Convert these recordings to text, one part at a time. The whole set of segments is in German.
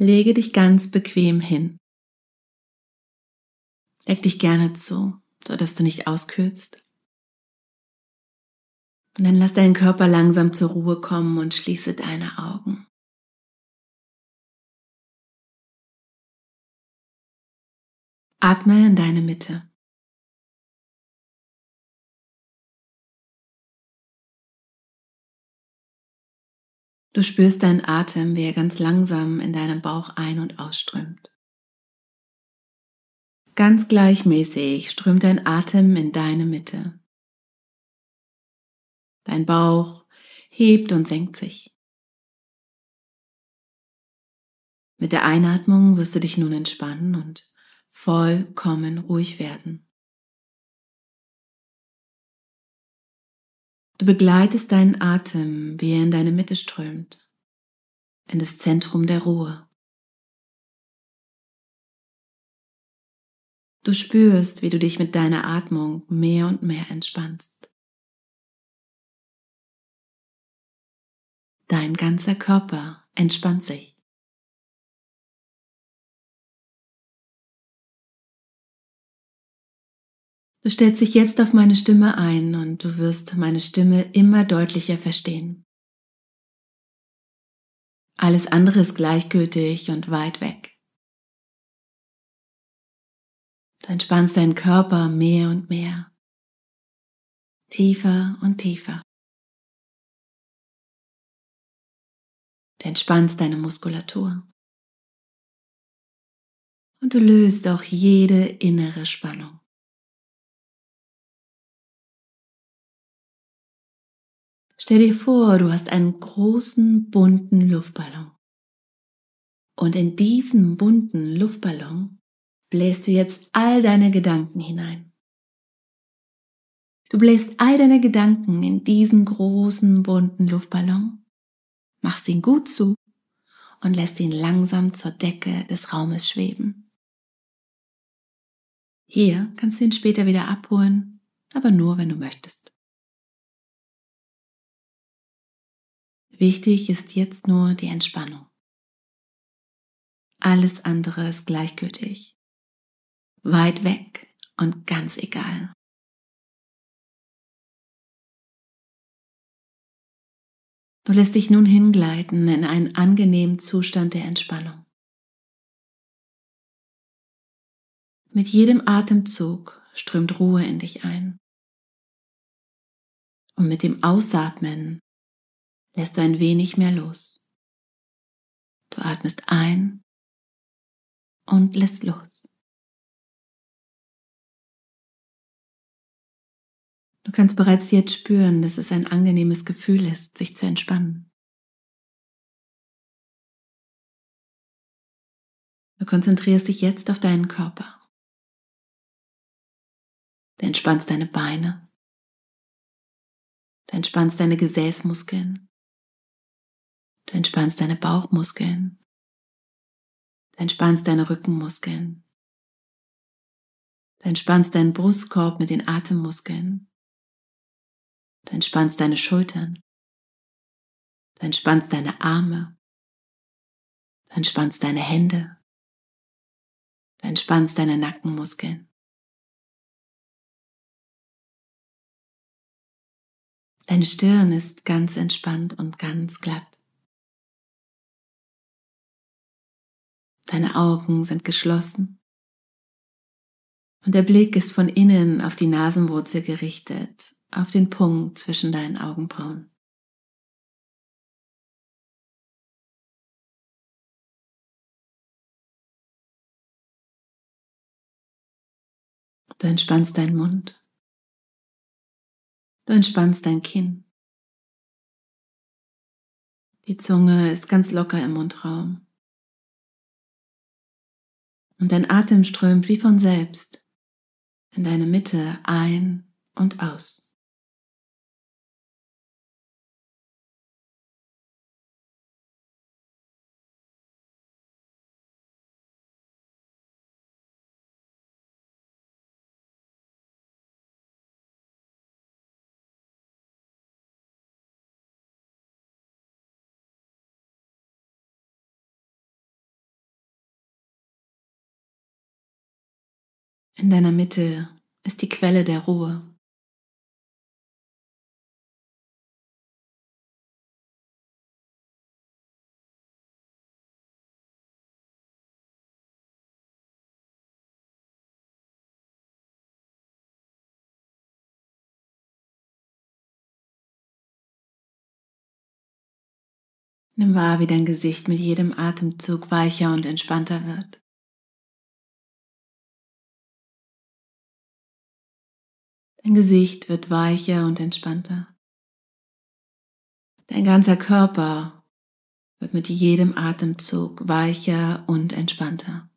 Lege dich ganz bequem hin. Deck dich gerne zu, so dass du nicht auskühlst. Und dann lass deinen Körper langsam zur Ruhe kommen und schließe deine Augen. Atme in deine Mitte. Du spürst deinen Atem, wie er ganz langsam in deinem Bauch ein- und ausströmt. Ganz gleichmäßig strömt dein Atem in deine Mitte. Dein Bauch hebt und senkt sich. Mit der Einatmung wirst du dich nun entspannen und vollkommen ruhig werden. Du begleitest deinen Atem, wie er in deine Mitte strömt, in das Zentrum der Ruhe. Du spürst, wie du dich mit deiner Atmung mehr und mehr entspannst. Dein ganzer Körper entspannt sich. Du stellst dich jetzt auf meine Stimme ein und du wirst meine Stimme immer deutlicher verstehen. Alles andere ist gleichgültig und weit weg. Du entspannst deinen Körper mehr und mehr, tiefer und tiefer. Du entspannst deine Muskulatur. Und du löst auch jede innere Spannung. Stell dir vor, du hast einen großen bunten Luftballon. Und in diesen bunten Luftballon bläst du jetzt all deine Gedanken hinein. Du bläst all deine Gedanken in diesen großen bunten Luftballon, machst ihn gut zu und lässt ihn langsam zur Decke des Raumes schweben. Hier kannst du ihn später wieder abholen, aber nur, wenn du möchtest. Wichtig ist jetzt nur die Entspannung. Alles andere ist gleichgültig, weit weg und ganz egal. Du lässt dich nun hingleiten in einen angenehmen Zustand der Entspannung. Mit jedem Atemzug strömt Ruhe in dich ein. Und mit dem Ausatmen lässt du ein wenig mehr los. Du atmest ein und lässt los. Du kannst bereits jetzt spüren, dass es ein angenehmes Gefühl ist, sich zu entspannen. Du konzentrierst dich jetzt auf deinen Körper. Du entspannst deine Beine. Du entspannst deine Gesäßmuskeln. Du entspannst deine Bauchmuskeln. Du entspannst deine Rückenmuskeln. Du entspannst deinen Brustkorb mit den Atemmuskeln. Du entspannst deine Schultern. Du entspannst deine Arme. Du entspannst deine Hände. Du entspannst deine Nackenmuskeln. Deine Stirn ist ganz entspannt und ganz glatt. Deine Augen sind geschlossen. Und der Blick ist von innen auf die Nasenwurzel gerichtet, auf den Punkt zwischen deinen Augenbrauen. Du entspannst deinen Mund. Du entspannst dein Kinn. Die Zunge ist ganz locker im Mundraum und dein Atem strömt wie von selbst in deine Mitte ein und aus. In deiner Mitte ist die Quelle der Ruhe. Nimm wahr, wie dein Gesicht mit jedem Atemzug weicher und entspannter wird. Dein Gesicht wird weicher und entspannter. Dein ganzer Körper wird mit jedem Atemzug weicher und entspannter.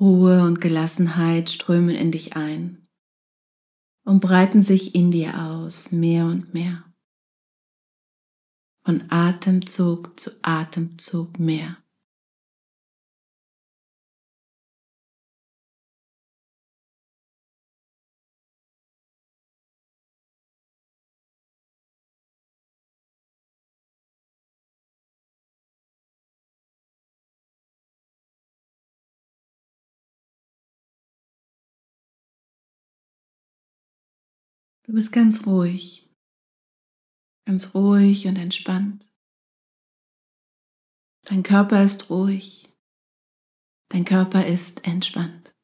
Ruhe und Gelassenheit strömen in dich ein und breiten sich in dir aus, mehr und mehr. Von Atemzug zu Atemzug mehr. Du bist ganz ruhig, ganz ruhig und entspannt. Dein Körper ist ruhig, dein Körper ist entspannt.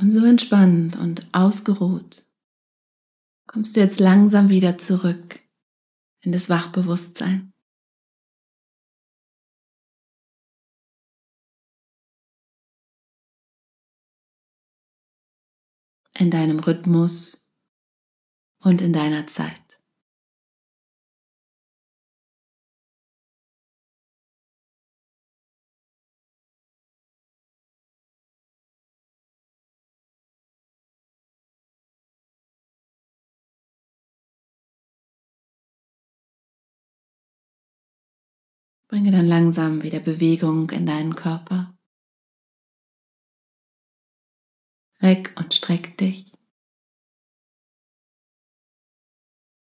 Und so entspannt und ausgeruht kommst du jetzt langsam wieder zurück in das Wachbewusstsein. In deinem Rhythmus und in deiner Zeit. Bringe dann langsam wieder Bewegung in deinen Körper. Reck und streck dich.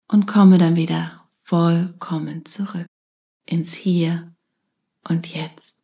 Und komme dann wieder vollkommen zurück ins Hier und Jetzt.